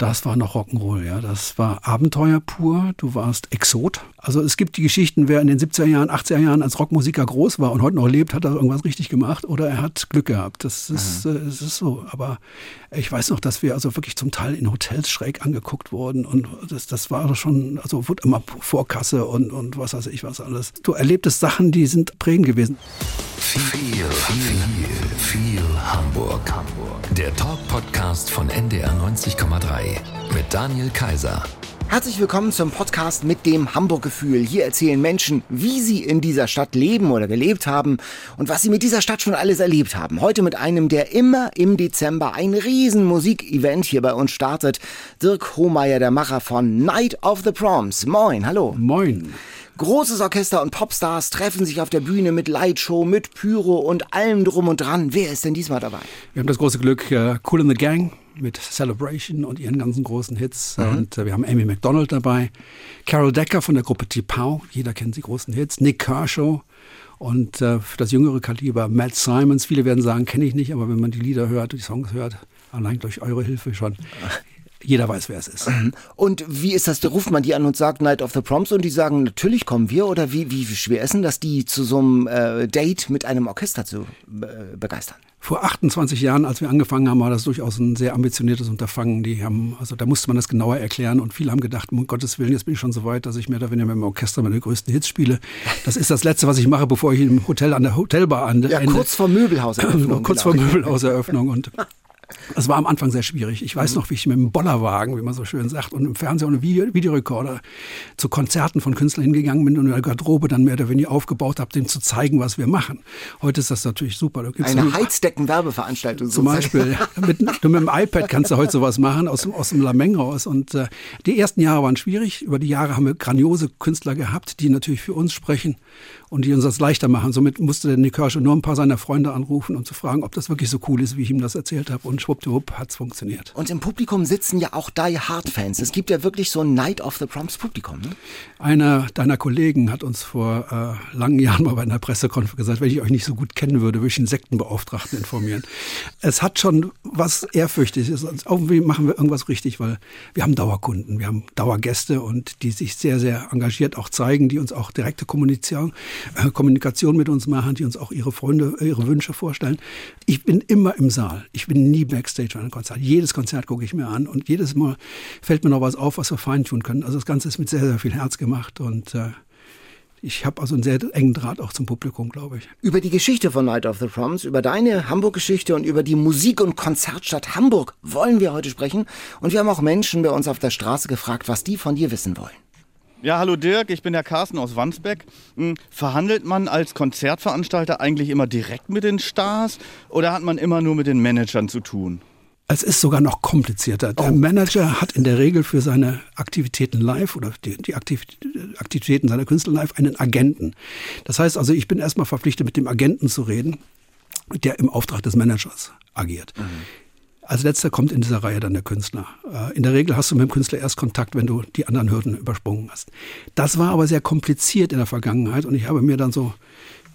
Das war noch Rock'n'Roll, ja. Das war Abenteuer pur. Du warst Exot. Also es gibt die Geschichten, wer in den 70er Jahren, 80er Jahren als Rockmusiker groß war und heute noch lebt, hat er irgendwas richtig gemacht oder er hat Glück gehabt. Das ist, mhm. das ist so. Aber ich weiß noch, dass wir also wirklich zum Teil in Hotels schräg angeguckt wurden und das, das war schon, also wurde immer Vorkasse und, und was weiß ich was alles. Du erlebtest Sachen, die sind prägend gewesen. Viel, viel, viel Hamburg. Hamburg. Der Talk-Podcast von NDR 90,3 mit Daniel Kaiser. Herzlich willkommen zum Podcast mit dem Hamburg-Gefühl. Hier erzählen Menschen, wie sie in dieser Stadt leben oder gelebt haben und was sie mit dieser Stadt schon alles erlebt haben. Heute mit einem, der immer im Dezember ein riesen Musikevent hier bei uns startet. Dirk Hohmeier, der Macher von Night of the Proms. Moin, hallo. Moin. Großes Orchester und Popstars treffen sich auf der Bühne mit Lightshow, mit Pyro und allem drum und dran. Wer ist denn diesmal dabei? Wir haben das große Glück, uh, Cool in the Gang mit Celebration und ihren ganzen großen Hits. Mhm. Und äh, wir haben Amy McDonald dabei, Carol Decker von der Gruppe T-Pow, jeder kennt die großen Hits, Nick Kershaw und äh, für das jüngere Kaliber Matt Simons. Viele werden sagen, kenne ich nicht, aber wenn man die Lieder hört, die Songs hört, allein durch eure Hilfe schon, jeder weiß, wer es ist. Mhm. Und wie ist das? Da ruft man die an und sagt Night of the Proms und die sagen, natürlich kommen wir? Oder wie, wie schwer ist denn das, die zu so einem äh, Date mit einem Orchester zu äh, begeistern? Vor 28 Jahren, als wir angefangen haben, war das durchaus ein sehr ambitioniertes Unterfangen. Die haben, also da musste man das genauer erklären und viele haben gedacht, um Gottes Willen, jetzt bin ich schon so weit, dass ich mehr oder weniger mit dem Orchester meine größten Hits spiele. Das ist das Letzte, was ich mache, bevor ich im Hotel an der Hotelbar an Ja, kurz vor Möbelhauseröffnung. kurz vor Möbelhauseröffnung und es war am Anfang sehr schwierig. Ich weiß mhm. noch, wie ich mit dem Bollerwagen, wie man so schön sagt, und im Fernsehen und Video, Videorekorder zu Konzerten von Künstlern hingegangen bin und in der Garderobe dann mehr oder weniger aufgebaut habe, dem zu zeigen, was wir machen. Heute ist das natürlich super. Eine Heizdecken-Werbeveranstaltung. Zum Beispiel. mit, mit dem iPad kannst du heute sowas machen, aus, dem, aus dem Lameng raus. Und äh, die ersten Jahre waren schwierig. Über die Jahre haben wir grandiose Künstler gehabt, die natürlich für uns sprechen und die uns das leichter machen. Somit musste der Nick Kershaw nur ein paar seiner Freunde anrufen, um zu fragen, ob das wirklich so cool ist, wie ich ihm das erzählt habe. Und schwuppdiwupp hat's funktioniert. Und im Publikum sitzen ja auch Die Hard Fans. Es gibt ja wirklich so ein Night of the Proms Publikum. Ne? Einer deiner Kollegen hat uns vor äh, langen Jahren mal bei einer Pressekonferenz gesagt, wenn ich euch nicht so gut kennen würde, würde ich einen Sektenbeauftragten informieren. es hat schon was Ehrfürchtiges. Irgendwie machen wir irgendwas richtig, weil wir haben Dauerkunden, wir haben Dauergäste und die sich sehr, sehr engagiert auch zeigen, die uns auch direkte Kommunikation Kommunikation mit uns machen, die uns auch ihre Freunde, äh, ihre Wünsche vorstellen. Ich bin immer im Saal. Ich bin nie Backstage bei einem Konzert. Jedes Konzert gucke ich mir an und jedes Mal fällt mir noch was auf, was wir feintun können. Also das Ganze ist mit sehr, sehr viel Herz gemacht und äh, ich habe also einen sehr engen Draht auch zum Publikum, glaube ich. Über die Geschichte von Night of the Proms, über deine Hamburg-Geschichte und über die Musik- und Konzertstadt Hamburg wollen wir heute sprechen. Und wir haben auch Menschen bei uns auf der Straße gefragt, was die von dir wissen wollen. Ja, hallo Dirk, ich bin der Carsten aus Wandsbeck. Hm, verhandelt man als Konzertveranstalter eigentlich immer direkt mit den Stars oder hat man immer nur mit den Managern zu tun? Es ist sogar noch komplizierter. Der oh. Manager hat in der Regel für seine Aktivitäten live oder die, die Aktivitäten seiner Künstler live einen Agenten. Das heißt also, ich bin erstmal verpflichtet, mit dem Agenten zu reden, der im Auftrag des Managers agiert. Mhm. Als letzter kommt in dieser Reihe dann der Künstler. Äh, in der Regel hast du mit dem Künstler erst Kontakt, wenn du die anderen Hürden übersprungen hast. Das war aber sehr kompliziert in der Vergangenheit und ich habe mir dann so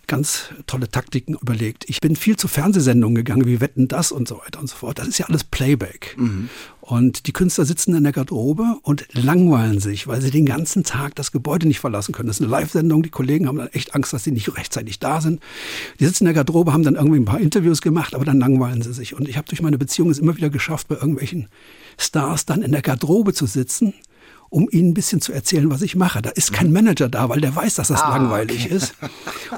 ganz tolle Taktiken überlegt. Ich bin viel zu Fernsehsendungen gegangen, wie Wetten das und so weiter und so fort. Das ist ja alles Playback. Mhm. Und die Künstler sitzen in der Garderobe und langweilen sich, weil sie den ganzen Tag das Gebäude nicht verlassen können. Das ist eine Live-Sendung. Die Kollegen haben dann echt Angst, dass sie nicht rechtzeitig da sind. Die sitzen in der Garderobe, haben dann irgendwie ein paar Interviews gemacht, aber dann langweilen sie sich. Und ich habe durch meine Beziehung es immer wieder geschafft, bei irgendwelchen Stars dann in der Garderobe zu sitzen um ihnen ein bisschen zu erzählen, was ich mache. Da ist kein Manager da, weil der weiß, dass das ah, langweilig okay. ist.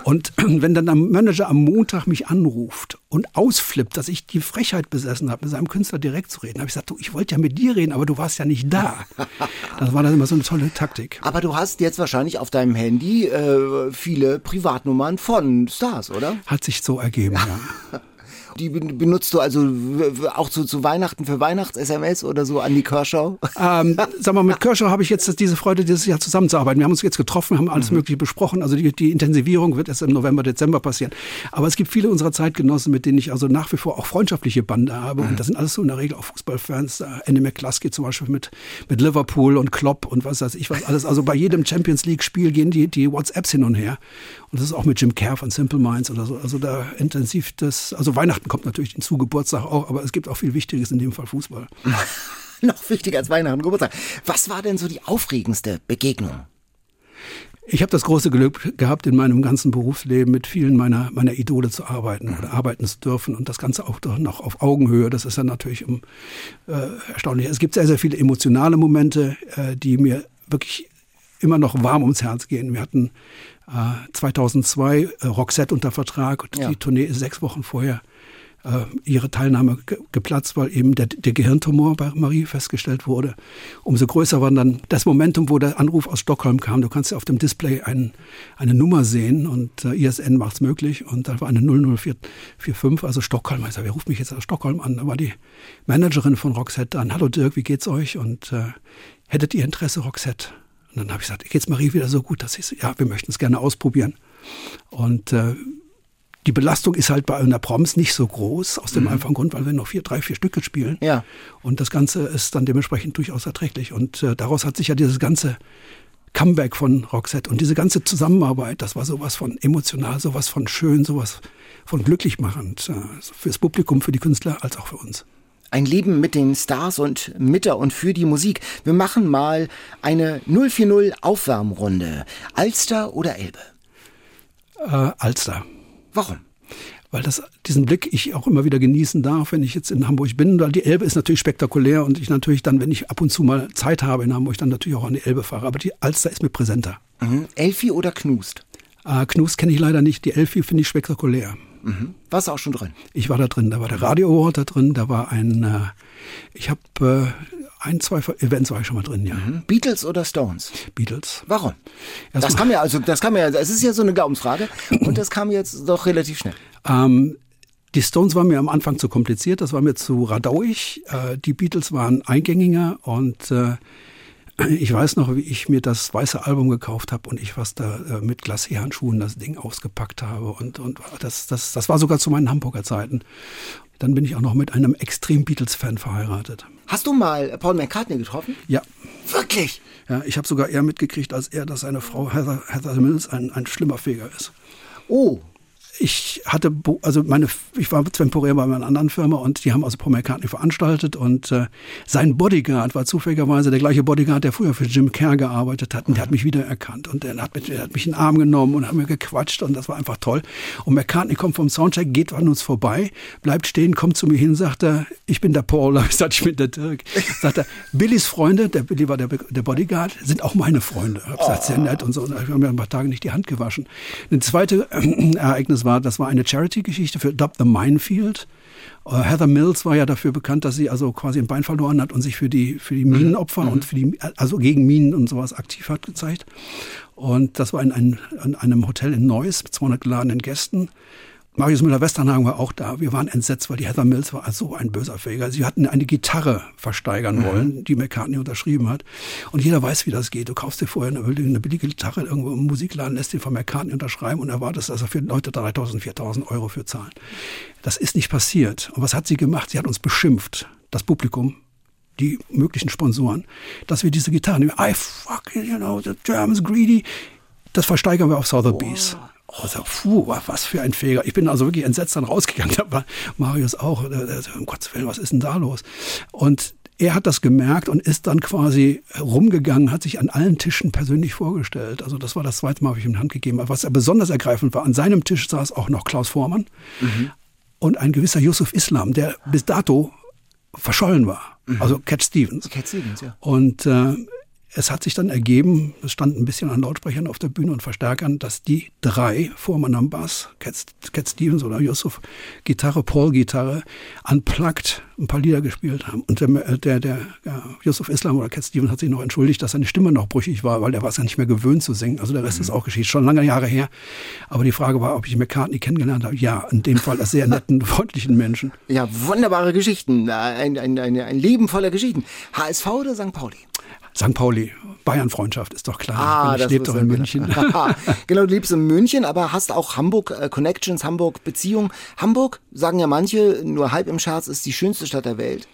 Und wenn dann der Manager am Montag mich anruft und ausflippt, dass ich die Frechheit besessen habe, mit seinem Künstler direkt zu reden, habe ich gesagt, du, ich wollte ja mit dir reden, aber du warst ja nicht da. Das war dann immer so eine tolle Taktik. Aber du hast jetzt wahrscheinlich auf deinem Handy äh, viele Privatnummern von Stars, oder? Hat sich so ergeben, ja. Die benutzt du also auch zu, zu Weihnachten für Weihnachts-SMS oder so an die Kershaw? Ähm, sag mal, mit Kershaw habe ich jetzt diese Freude, dieses Jahr zusammenzuarbeiten. Wir haben uns jetzt getroffen, haben alles mhm. Mögliche besprochen. Also die, die Intensivierung wird erst im November, Dezember passieren. Aber es gibt viele unserer Zeitgenossen, mit denen ich also nach wie vor auch freundschaftliche Bande habe. Mhm. Und das sind alles so in der Regel auch Fußballfans. Andy McCluskey zum Beispiel mit, mit Liverpool und Klopp und was weiß ich was alles. Also bei jedem Champions League-Spiel gehen die, die WhatsApps hin und her. Und das ist auch mit Jim Kerr von Simple Minds oder so. Also da intensiv das, also Weihnachten kommt natürlich hinzu, Geburtstag auch, aber es gibt auch viel Wichtiges, in dem Fall Fußball. Noch wichtiger als Weihnachten, Geburtstag. Was war denn so die aufregendste Begegnung? Ich habe das große Glück gehabt, in meinem ganzen Berufsleben mit vielen meiner, meiner Idole zu arbeiten oder arbeiten zu dürfen und das Ganze auch noch auf Augenhöhe. Das ist dann natürlich um, äh, erstaunlich. Es gibt sehr, sehr viele emotionale Momente, äh, die mir wirklich immer noch warm ums Herz gehen. Wir hatten äh, 2002 äh, Roxette unter Vertrag und ja. die Tournee ist sechs Wochen vorher äh, ihre Teilnahme ge geplatzt, weil eben der, der, Gehirntumor bei Marie festgestellt wurde. Umso größer war dann das Momentum, wo der Anruf aus Stockholm kam. Du kannst ja auf dem Display ein, eine Nummer sehen und äh, ISN macht es möglich und da war eine 00445, also Stockholm. Ich sage, wer ruft mich jetzt aus Stockholm an? Da war die Managerin von Roxette an. Hallo Dirk, wie geht's euch? Und äh, hättet ihr Interesse, Roxette? Und dann habe ich gesagt, geht's Marie wieder so gut, dass ich ja, wir möchten es gerne ausprobieren. Und äh, die Belastung ist halt bei einer Proms nicht so groß, aus dem mhm. einfachen Grund, weil wir noch vier, drei, vier Stücke spielen. Ja. Und das Ganze ist dann dementsprechend durchaus erträglich. Und äh, daraus hat sich ja dieses ganze Comeback von Roxette und diese ganze Zusammenarbeit, das war sowas von emotional, sowas von schön, sowas von glücklich machend. Äh, fürs Publikum, für die Künstler, als auch für uns. Ein Leben mit den Stars und mit der und für die Musik. Wir machen mal eine 040 Aufwärmrunde. Alster oder Elbe? Äh, Alster. Warum? Weil das, diesen Blick ich auch immer wieder genießen darf, wenn ich jetzt in Hamburg bin. Weil die Elbe ist natürlich spektakulär und ich natürlich dann, wenn ich ab und zu mal Zeit habe in Hamburg, dann natürlich auch an die Elbe fahre. Aber die Alster ist mir präsenter. Mhm. Elfi oder Knust? Äh, Knust kenne ich leider nicht. Die Elfi finde ich spektakulär. Mhm. Warst du auch schon drin? Ich war da drin. Da war der Radio Award da drin. Da war ein, äh, ich habe äh, ein, zwei Events war ich schon mal drin, ja. Mhm. Beatles oder Stones? Beatles. Warum? Erst das kam ja, also das kam ja, es ist ja so eine Glaubensfrage und das kam jetzt doch relativ schnell. Ähm, die Stones waren mir am Anfang zu kompliziert, das war mir zu radauig. Äh, die Beatles waren eingängiger und äh, ich weiß noch, wie ich mir das weiße Album gekauft habe und ich was da äh, mit Glacé-Handschuhen das Ding ausgepackt habe und, und das, das, das war sogar zu meinen Hamburger Zeiten. Dann bin ich auch noch mit einem extrem Beatles-Fan verheiratet. Hast du mal Paul McCartney getroffen? Ja. Wirklich? Ja, ich habe sogar eher mitgekriegt als er, dass seine Frau Heather, Heather Mills ein, ein schlimmer Feger ist. Oh, ich hatte, also meine, ich war temporär bei einer anderen Firma und die haben also Paul McCartney veranstaltet und äh, sein Bodyguard war zufälligerweise der gleiche Bodyguard, der früher für Jim Kerr gearbeitet hat und der hat mich wiedererkannt und der hat, mich, hat mich in den Arm genommen und hat mir gequatscht und das war einfach toll. Und McCartney kommt vom Soundcheck, geht an uns vorbei, bleibt stehen, kommt zu mir hin, sagt er, ich bin der Paul, ich sagte, ich bin der Dirk. Sagt er, Billys Freunde, der Billy war der, der Bodyguard, sind auch meine Freunde. Ich habe gesagt, sehr nett und so. Und wir haben mir ein paar Tage nicht die Hand gewaschen. Ein zweites äh, Ereignis war, das war eine Charity-Geschichte für Adopt the Minefield. Uh, Heather Mills war ja dafür bekannt, dass sie also quasi ein Bein verloren hat und sich für die, für die Minenopfer mhm. und für die, also gegen Minen und sowas aktiv hat gezeigt. Und das war in, ein, in einem Hotel in Neuss mit 200 geladenen Gästen. Marius Müller-Westernhagen war auch da. Wir waren entsetzt, weil die Heather Mills war so ein böser Fähiger. Sie hatten eine Gitarre versteigern mhm. wollen, die McCartney unterschrieben hat. Und jeder weiß, wie das geht. Du kaufst dir vorher eine, eine billige Gitarre irgendwo im Musikladen, lässt den von McCartney unterschreiben und erwartest, dass er für Leute 3000, 4000 Euro für zahlen. Das ist nicht passiert. Und was hat sie gemacht? Sie hat uns beschimpft, das Publikum, die möglichen Sponsoren, dass wir diese Gitarren, I fucking, you know, the Germans greedy, das versteigern wir auf Sotheby's. Oh. Also, puh, was für ein Fähiger. Ich bin also wirklich entsetzt dann rausgegangen. Da war Marius auch, um Gottes Willen, was ist denn da los? Und er hat das gemerkt und ist dann quasi rumgegangen, hat sich an allen Tischen persönlich vorgestellt. Also das war das zweite Mal, habe ich ihm in Hand gegeben. Was besonders ergreifend war, an seinem Tisch saß auch noch Klaus Vormann mhm. und ein gewisser Yusuf Islam, der bis dato verschollen war. Mhm. Also Cat Stevens. Cat Stevens, ja. Und äh, es hat sich dann ergeben, es stand ein bisschen an Lautsprechern auf der Bühne und Verstärkern, dass die drei, Vormann am Bass, Cat, Cat Stevens oder Yusuf, Gitarre, Paul Gitarre, unplugged ein paar Lieder gespielt haben. Und der, der, der ja, Yusuf Islam oder Cat Stevens hat sich noch entschuldigt, dass seine Stimme noch brüchig war, weil der war es ja nicht mehr gewöhnt zu singen. Also der Rest mhm. ist auch geschehen, schon lange Jahre her. Aber die Frage war, ob ich McCartney kennengelernt habe. Ja, in dem Fall als sehr netten, freundlichen Menschen. Ja, wunderbare Geschichten. Ein, ein, ein, ein Leben voller Geschichten. HSV oder St. Pauli? St. Pauli, Bayern-Freundschaft ist doch klar. Ah, ich lebe doch in München. genau, du lebst in München, aber hast auch Hamburg äh, Connections, Hamburg Beziehungen. Hamburg, sagen ja manche, nur halb im Scherz, ist die schönste Stadt der Welt.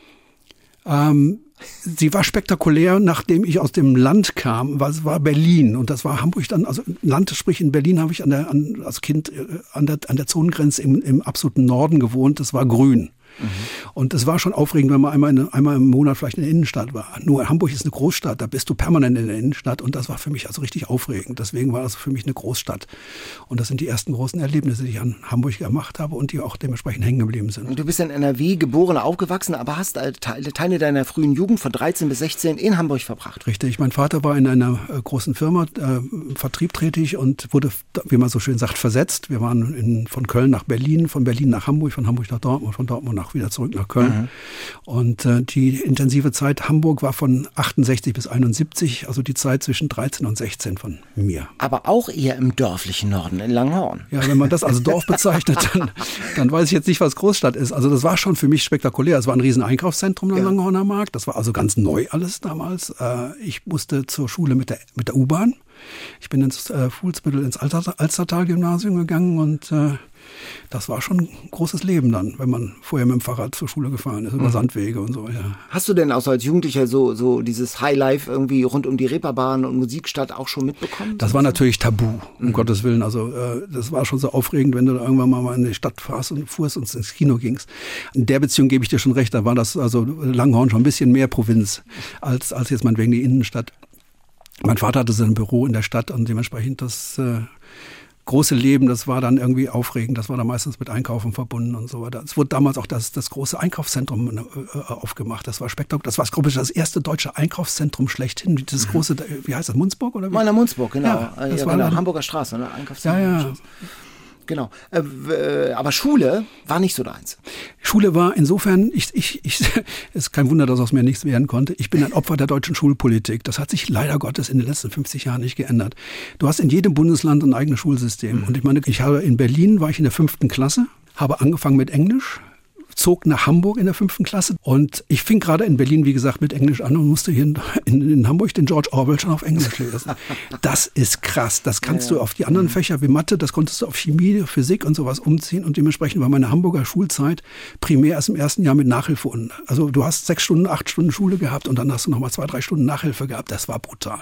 Ähm, sie war spektakulär, nachdem ich aus dem Land kam, was war Berlin und das war Hamburg dann, also Land, sprich in Berlin habe ich an der, an, als Kind äh, an der, an der Zonengrenze im, im absoluten Norden gewohnt, das war grün. Mhm. Und es war schon aufregend, wenn man einmal, in, einmal im Monat vielleicht in der Innenstadt war. Nur Hamburg ist eine Großstadt, da bist du permanent in der Innenstadt und das war für mich also richtig aufregend. Deswegen war das für mich eine Großstadt. Und das sind die ersten großen Erlebnisse, die ich an Hamburg gemacht habe und die auch dementsprechend hängen geblieben sind. Und du bist in NRW geboren, aufgewachsen, aber hast Teile deiner frühen Jugend von 13 bis 16 in Hamburg verbracht. Richtig. Mein Vater war in einer äh, großen Firma äh, Vertrieb tätig und wurde, wie man so schön sagt, versetzt. Wir waren in, von Köln nach Berlin, von Berlin nach Hamburg, von Hamburg nach Dortmund, von Dortmund nach wieder zurück nach Köln. Mhm. Und äh, die intensive Zeit Hamburg war von 68 bis 71, also die Zeit zwischen 13 und 16 von mir. Aber auch eher im dörflichen Norden, in Langhorn. Ja, wenn man das als Dorf bezeichnet, dann, dann weiß ich jetzt nicht, was Großstadt ist. Also das war schon für mich spektakulär. Es war ein riesen Einkaufszentrum am ja. Langhorner Markt. Das war also ganz neu alles damals. Äh, ich musste zur Schule mit der, mit der U-Bahn. Ich bin ins äh, Fuhlsbüttel ins Alstertal-Gymnasium gegangen und äh, das war schon ein großes Leben dann, wenn man vorher mit dem Fahrrad zur Schule gefahren ist, über mhm. Sandwege und so, ja. Hast du denn auch so als Jugendlicher so, so dieses Highlife irgendwie rund um die Reeperbahn und Musikstadt auch schon mitbekommen? Das war natürlich tabu, um mhm. Gottes Willen. Also äh, das war schon so aufregend, wenn du da irgendwann mal in die Stadt fahrst und fuhrst und ins Kino gingst. In der Beziehung gebe ich dir schon recht, da war das also Langhorn schon ein bisschen mehr Provinz als, als jetzt meinetwegen die Innenstadt. Mein Vater hatte sein Büro in der Stadt und dementsprechend das äh, große Leben, das war dann irgendwie aufregend. Das war dann meistens mit Einkaufen verbunden und so weiter. Es wurde damals auch das, das große Einkaufszentrum äh, aufgemacht. Das war spektakulär. Das war, glaube das erste deutsche Einkaufszentrum schlechthin. Dieses mhm. große, wie heißt das, Munzburg oder wie? Meiner Munzburg, genau. Ja, das ja, war genau. Hamburger Straße, ne? Einkaufszentrum. Ja, ja. Genau. Äh, aber Schule war nicht so deins. Schule war insofern, ich, ich, ich, es ist kein Wunder, dass aus mir nichts werden konnte. Ich bin ein Opfer der deutschen Schulpolitik. Das hat sich leider Gottes in den letzten 50 Jahren nicht geändert. Du hast in jedem Bundesland ein eigenes Schulsystem. Mhm. Und ich meine, ich habe in Berlin war ich in der fünften Klasse, habe angefangen mit Englisch, zog nach Hamburg in der fünften Klasse und ich fing gerade in Berlin, wie gesagt, mit Englisch an und musste hier in, in, in Hamburg den George Orwell schon auf Englisch lesen. Das ist krass. Das kannst ja, ja. du auf die anderen mhm. Fächer wie Mathe, das konntest du auf Chemie, Physik und sowas umziehen und dementsprechend war meine Hamburger Schulzeit primär erst im ersten Jahr mit Nachhilfe. Und, also du hast sechs Stunden, acht Stunden Schule gehabt und dann hast du nochmal zwei, drei Stunden Nachhilfe gehabt. Das war brutal.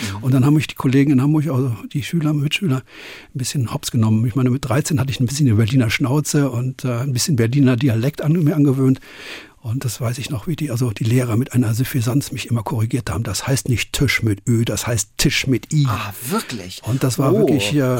Mhm. Und dann haben mich die Kollegen in Hamburg, also die Schüler, Mitschüler, ein bisschen hops genommen. Ich meine, mit 13 hatte ich ein bisschen die Berliner Schnauze und äh, ein bisschen Berliner Dialekt an mir angewöhnt. Und das weiß ich noch, wie die, also die Lehrer mit einer Suffisanz mich immer korrigiert haben. Das heißt nicht Tisch mit Ö, das heißt Tisch mit I. Ah, wirklich? Und das war oh. wirklich äh,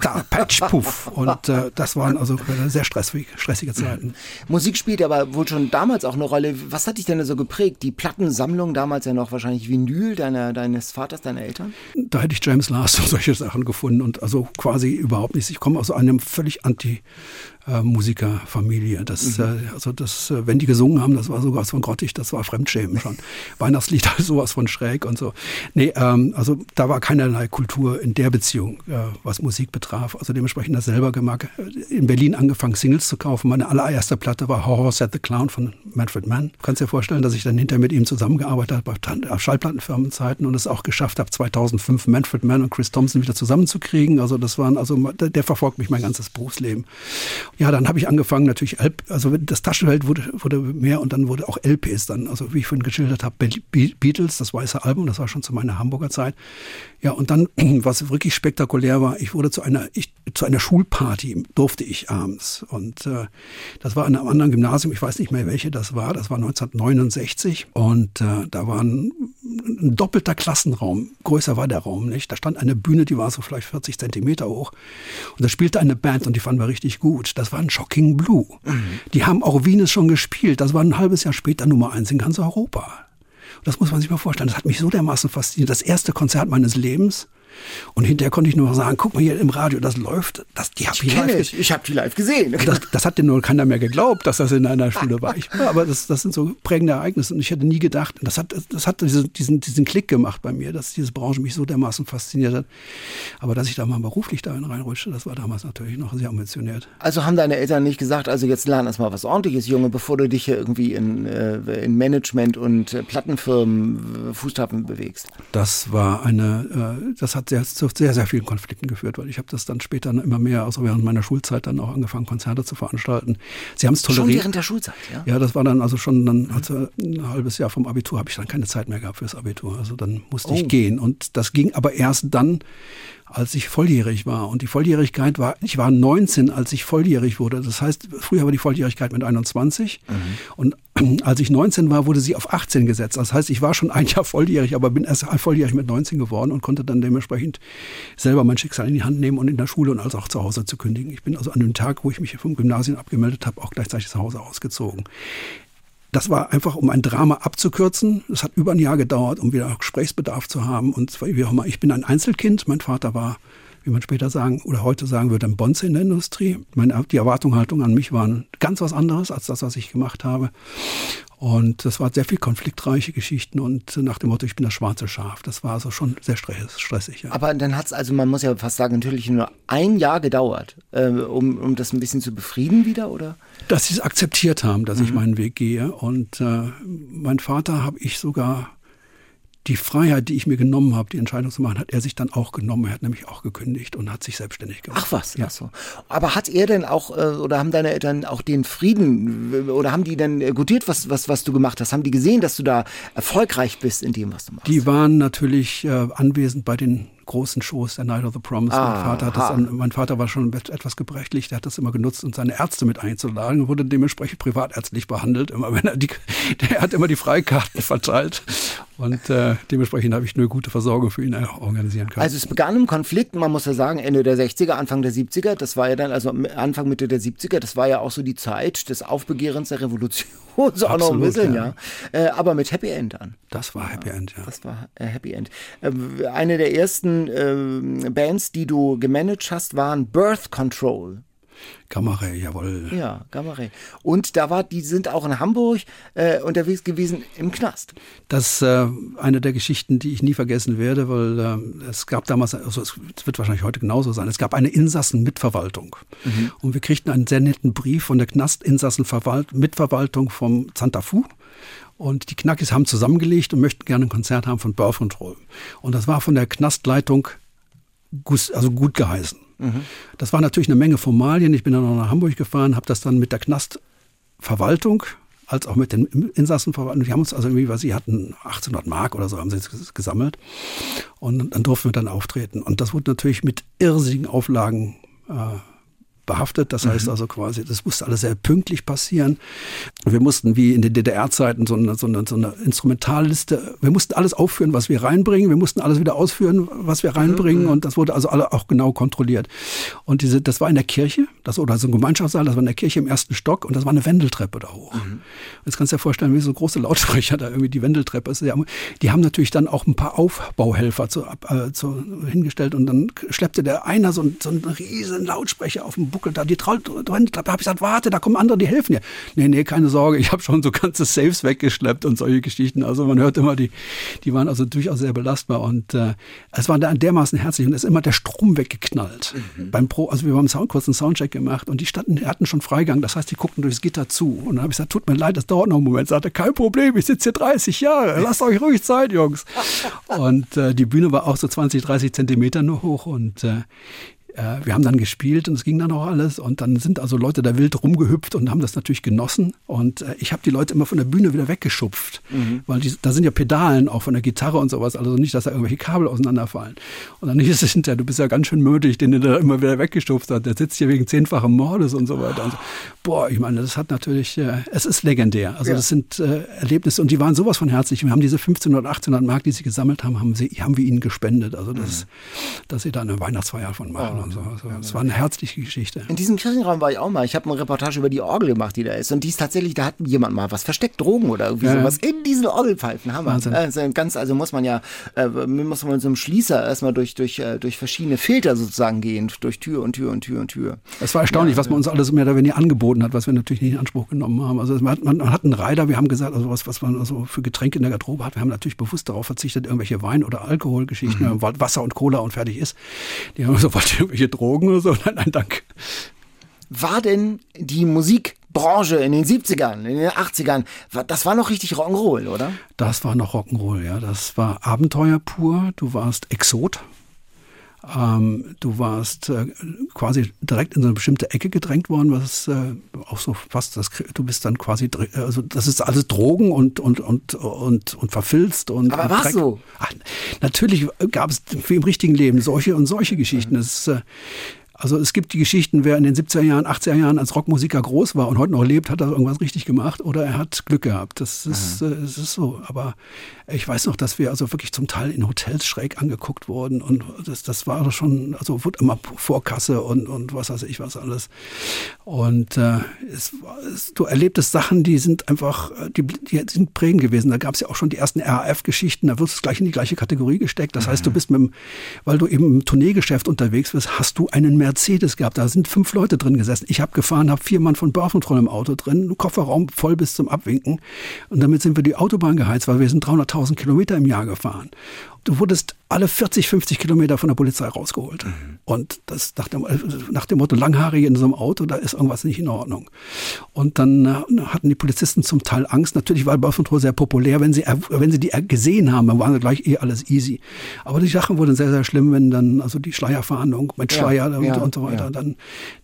da, Patch, Puff. Und äh, das waren also sehr stressig, stressige Zeiten. Musik spielt aber wohl schon damals auch eine Rolle. Was hat dich denn so geprägt? Die Plattensammlung damals ja noch wahrscheinlich Vinyl deiner, deines Vaters, deiner Eltern? Da hätte ich James Last und solche Sachen gefunden und also quasi überhaupt nichts. Ich komme aus einem völlig anti äh, Musikerfamilie. Das, mhm. äh, also das, äh, wenn die gesungen haben, das war sowas von grottig, das war Fremdschämen schon. Weihnachtslied, sowas von schräg und so. Nee, ähm, also da war keinerlei Kultur in der Beziehung, äh, was Musik betraf. Also dementsprechend das selber gemacht. Äh, in Berlin angefangen, Singles zu kaufen. Meine allererste Platte war Horror Set the Clown von Manfred Mann. Du kannst dir vorstellen, dass ich dann hinter mit ihm zusammengearbeitet habe auf Schallplattenfirmenzeiten und es auch geschafft habe, 2005 Manfred Mann und Chris Thompson wieder zusammenzukriegen. Also das waren, also der, der verfolgt mich mein ganzes Berufsleben. Ja, dann habe ich angefangen, natürlich, also das Taschenwelt wurde, wurde mehr und dann wurde auch LPs dann, also wie ich vorhin geschildert habe, Beatles, das weiße Album, das war schon zu meiner Hamburger Zeit. Ja, und dann, was wirklich spektakulär war, ich wurde zu einer, ich, zu einer Schulparty, durfte ich abends. Und äh, das war in einem anderen Gymnasium, ich weiß nicht mehr, welche das war, das war 1969. Und äh, da war ein, ein doppelter Klassenraum, größer war der Raum nicht. Da stand eine Bühne, die war so vielleicht 40 Zentimeter hoch. Und da spielte eine Band und die fanden wir richtig gut. Das war ein Shocking Blue. Mhm. Die haben auch Venus schon gespielt. Das war ein halbes Jahr später Nummer eins in ganz Europa. Das muss man sich mal vorstellen. Das hat mich so dermaßen fasziniert. Das erste Konzert meines Lebens. Und hinterher konnte ich nur sagen, guck mal hier im Radio, das läuft, das, die hab ich, ich live ich, ich habe die live gesehen. Das, das hat dir nur keiner mehr geglaubt, dass das in einer Schule war. Ich, aber das, das sind so prägende Ereignisse und ich hätte nie gedacht, das hat, das hat diesen, diesen, diesen Klick gemacht bei mir, dass diese Branche mich so dermaßen fasziniert hat. Aber dass ich da mal beruflich dahin reinrutschte, das war damals natürlich noch sehr ambitioniert. Also haben deine Eltern nicht gesagt, also jetzt lern erst mal was ordentliches, Junge, bevor du dich hier irgendwie in, äh, in Management und äh, Plattenfirmen äh, Fußtappen bewegst? Das war eine, das hat hat sehr, zu sehr, sehr vielen Konflikten geführt, weil ich habe das dann später immer mehr, also während meiner Schulzeit dann auch angefangen, Konzerte zu veranstalten. Sie haben es toleriert. Schon während der Schulzeit, ja? Ja, das war dann also schon dann, also ein halbes Jahr vom Abitur habe ich dann keine Zeit mehr gehabt fürs Abitur. Also dann musste oh. ich gehen. Und das ging aber erst dann, als ich volljährig war. Und die Volljährigkeit war, ich war 19, als ich volljährig wurde. Das heißt, früher war die Volljährigkeit mit 21. Mhm. Und als ich 19 war, wurde sie auf 18 gesetzt. Das heißt, ich war schon ein Jahr volljährig, aber bin erst volljährig mit 19 geworden und konnte dann dementsprechend selber mein Schicksal in die Hand nehmen und in der Schule und als auch zu Hause zu kündigen. Ich bin also an dem Tag, wo ich mich vom Gymnasium abgemeldet habe, auch gleichzeitig zu Hause ausgezogen. Das war einfach, um ein Drama abzukürzen. Es hat über ein Jahr gedauert, um wieder Gesprächsbedarf zu haben. Und wie auch immer, ich bin ein Einzelkind. Mein Vater war, wie man später sagen oder heute sagen würde, ein Bonze in der Industrie. Meine, die Erwartungshaltung an mich waren ganz was anderes als das, was ich gemacht habe. Und das war sehr viel konfliktreiche Geschichten und nach dem Motto, ich bin das schwarze Schaf. Das war also schon sehr stressig. Ja. Aber dann hat es also, man muss ja fast sagen, natürlich nur ein Jahr gedauert, äh, um, um das ein bisschen zu befrieden wieder, oder? Dass sie es akzeptiert haben, dass mhm. ich meinen Weg gehe. Und äh, mein Vater habe ich sogar die Freiheit, die ich mir genommen habe, die Entscheidung zu machen, hat er sich dann auch genommen. Er hat nämlich auch gekündigt und hat sich selbstständig gemacht. Ach was, ja. Ach so. Aber hat er denn auch, äh, oder haben deine Eltern auch den Frieden, oder haben die denn gutiert, was, was, was du gemacht hast? Haben die gesehen, dass du da erfolgreich bist in dem, was du machst? Die waren natürlich äh, anwesend bei den großen Shows, der Night of the Promise. Ah, mein, Vater hat das an, mein Vater war schon etwas gebrechlich, der hat das immer genutzt, um seine Ärzte mit einzuladen und wurde dementsprechend privatärztlich behandelt. Immer wenn er die, der hat immer die Freikarten verteilt. Und äh, dementsprechend habe ich eine gute Versorgung für ihn organisieren können. Also es begann im Konflikt, man muss ja sagen, Ende der 60er, Anfang der 70er. Das war ja dann, also Anfang, Mitte der 70er, das war ja auch so die Zeit des Aufbegehrens der Revolution. so auch noch ein bisschen, ja. ja. Äh, aber mit Happy End an. Das war Happy End, ja. Das war äh, Happy End. Äh, eine der ersten äh, Bands, die du gemanagt hast, waren Birth Control. Gamare, jawohl. Ja, Gamare. Und da war, die sind auch in Hamburg äh, unterwegs gewesen im Knast. Das ist äh, eine der Geschichten, die ich nie vergessen werde, weil äh, es gab damals, also es wird wahrscheinlich heute genauso sein, es gab eine Insassenmitverwaltung. Mhm. Und wir kriegten einen sehr netten Brief von der Knast-Insassenmitverwaltung vom Santa Fu. Und die Knackis haben zusammengelegt und möchten gerne ein Konzert haben von Birth Control. Und das war von der Knastleitung also gut geheißen. Mhm. Das war natürlich eine Menge Formalien. Ich bin dann noch nach Hamburg gefahren, habe das dann mit der Knastverwaltung als auch mit den Insassenverwaltung. Die haben uns also irgendwie, was sie hatten, 1800 Mark oder so haben sie gesammelt. Und dann durften wir dann auftreten. Und das wurde natürlich mit irrsinnigen Auflagen äh, behaftet. Das heißt mhm. also quasi, das musste alles sehr pünktlich passieren. Wir mussten wie in den DDR-Zeiten so eine, so, eine, so eine Instrumentalliste, wir mussten alles aufführen, was wir reinbringen. Wir mussten alles wieder ausführen, was wir reinbringen. Mhm. Und das wurde also alle auch genau kontrolliert. Und diese, das war in der Kirche, das, oder so ein Gemeinschaftssaal, das war in der Kirche im ersten Stock und das war eine Wendeltreppe da hoch. Mhm. Jetzt kannst du dir vorstellen, wie so große Lautsprecher da irgendwie die Wendeltreppe ist. Die haben natürlich dann auch ein paar Aufbauhelfer zu, äh, zu, hingestellt und dann schleppte der einer so, so einen riesen Lautsprecher auf dem Buckel da, die da habe ich gesagt, warte, da kommen andere, die helfen dir. Nee, nee, keine Sorge, ich habe schon so ganze Saves weggeschleppt und solche Geschichten. Also man hört immer, die, die waren also durchaus sehr belastbar und äh, es war dermaßen herzlich und es ist immer der Strom weggeknallt. Mhm. Beim Pro, also wir haben einen kurzen Soundcheck gemacht und die standen, hatten schon Freigang, das heißt, die guckten durchs Gitter zu. Und dann habe ich gesagt, tut mir leid, das dauert noch einen Moment. Sagte, kein Problem, ich sitze hier 30 Jahre, lasst euch ruhig Zeit, Jungs. Und äh, die Bühne war auch so 20, 30 Zentimeter nur hoch und äh, wir haben dann gespielt und es ging dann auch alles. Und dann sind also Leute da wild rumgehüpft und haben das natürlich genossen. Und äh, ich habe die Leute immer von der Bühne wieder weggeschupft, mhm. weil die, da sind ja Pedalen auch von der Gitarre und sowas. Also nicht, dass da irgendwelche Kabel auseinanderfallen. Und dann hieß es hinterher, du bist ja ganz schön möglich, den du da immer wieder weggeschupft hat. Der sitzt hier wegen zehnfachem Mordes und so weiter. Und so. Boah, ich meine, das hat natürlich, äh, es ist legendär. Also ja. das sind äh, Erlebnisse und die waren sowas von herzlich. Wir haben diese 1500, 1800 Mark, die sie gesammelt haben, haben, sie, haben wir ihnen gespendet. Also das, mhm. dass sie da eine Weihnachtsfeier von machen. Oh und so. Also es war eine herzliche Geschichte. In diesem Kirchenraum war ich auch mal. Ich habe eine Reportage über die Orgel gemacht, die da ist. Und die ist tatsächlich, da hat jemand mal was versteckt, Drogen oder irgendwie ja, sowas in diesen Orgelpfeifen. Hammer. Wahnsinn. Also ganz, also muss man ja, äh, muss man mit so einem Schließer erstmal durch, durch, äh, durch verschiedene Filter sozusagen gehen, durch Tür und Tür und Tür und Tür. Es war erstaunlich, ja, was man uns alles mehr oder weniger angeboten hat, was wir natürlich nicht in Anspruch genommen haben. Also man, man, hat einen Reiter, wir haben gesagt, also was, was man also für Getränke in der Garderobe hat, wir haben natürlich bewusst darauf verzichtet, irgendwelche Wein- oder Alkoholgeschichten, mhm. Wasser und Cola und fertig ist. Die haben sofort irgendwelche Drogen oder so. Nein, nein, danke. War denn die Musikbranche in den 70ern, in den 80ern, das war noch richtig Rock'n'Roll, oder? Das war noch Rock'n'Roll, ja. Das war Abenteuer pur. Du warst Exot. Ähm, du warst äh, quasi direkt in so eine bestimmte Ecke gedrängt worden, was äh, auch so fast, das, du bist dann quasi, also das ist alles Drogen und und und und, und verfilzt und. Aber was so? Ach, natürlich gab es wie im richtigen Leben solche und solche Geschichten. Das ist, äh, also es gibt die Geschichten, wer in den 70er Jahren, 80er Jahren als Rockmusiker groß war und heute noch lebt, hat er irgendwas richtig gemacht oder er hat Glück gehabt. Das ist, äh, das ist so. Aber ich weiß noch, dass wir also wirklich zum Teil in Hotels schräg angeguckt wurden und das, das war schon, also wurde immer Vorkasse und, und was weiß ich was alles. Und äh, es, es, du erlebtest Sachen, die sind einfach, äh, die, die sind prägend gewesen. Da gab es ja auch schon die ersten RAF-Geschichten, da wird es gleich in die gleiche Kategorie gesteckt. Das heißt, du bist mit dem, weil du eben im Tourneegeschäft unterwegs bist, hast du einen Mercedes gehabt. Da sind fünf Leute drin gesessen. Ich habe gefahren, habe vier Mann von Börfentroll im Auto drin, Kofferraum voll bis zum Abwinken. Und damit sind wir die Autobahn geheizt, weil wir sind 300.000 1000 Kilometer im Jahr gefahren. Du wurdest alle 40, 50 Kilometer von der Polizei rausgeholt. Mhm. Und das nach dem, nach dem Motto Langhaarige in so einem Auto, da ist irgendwas nicht in Ordnung. Und dann äh, hatten die Polizisten zum Teil Angst. Natürlich war Control sehr populär. Wenn sie, wenn sie die gesehen haben, dann waren gleich eh alles easy. Aber die Sachen wurden sehr, sehr schlimm, wenn dann, also die Schleierfahndung mit Schleier ja, und, ja, und, so weiter, ja. dann,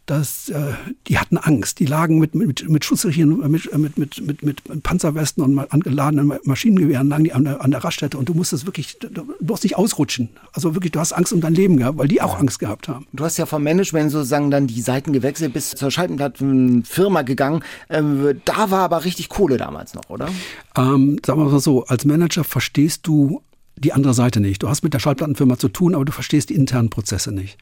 das, äh, die hatten Angst. Die lagen mit, mit, mit Schussrichten, mit, mit, mit, mit, mit Panzerwesten und angeladenen Maschinengewehren lagen die an der, an der Raststätte und du musstest wirklich, du musst nicht ausrutschen. Also wirklich, du hast Angst um dein Leben gehabt, weil die auch Angst gehabt haben. Du hast ja vom Management sozusagen dann die Seiten gewechselt, bis zur Scheibenplattenfirma gegangen. Ähm, da war aber richtig Kohle damals noch, oder? Ähm, sagen wir mal so, als Manager verstehst du die andere Seite nicht. Du hast mit der Schallplattenfirma zu tun, aber du verstehst die internen Prozesse nicht.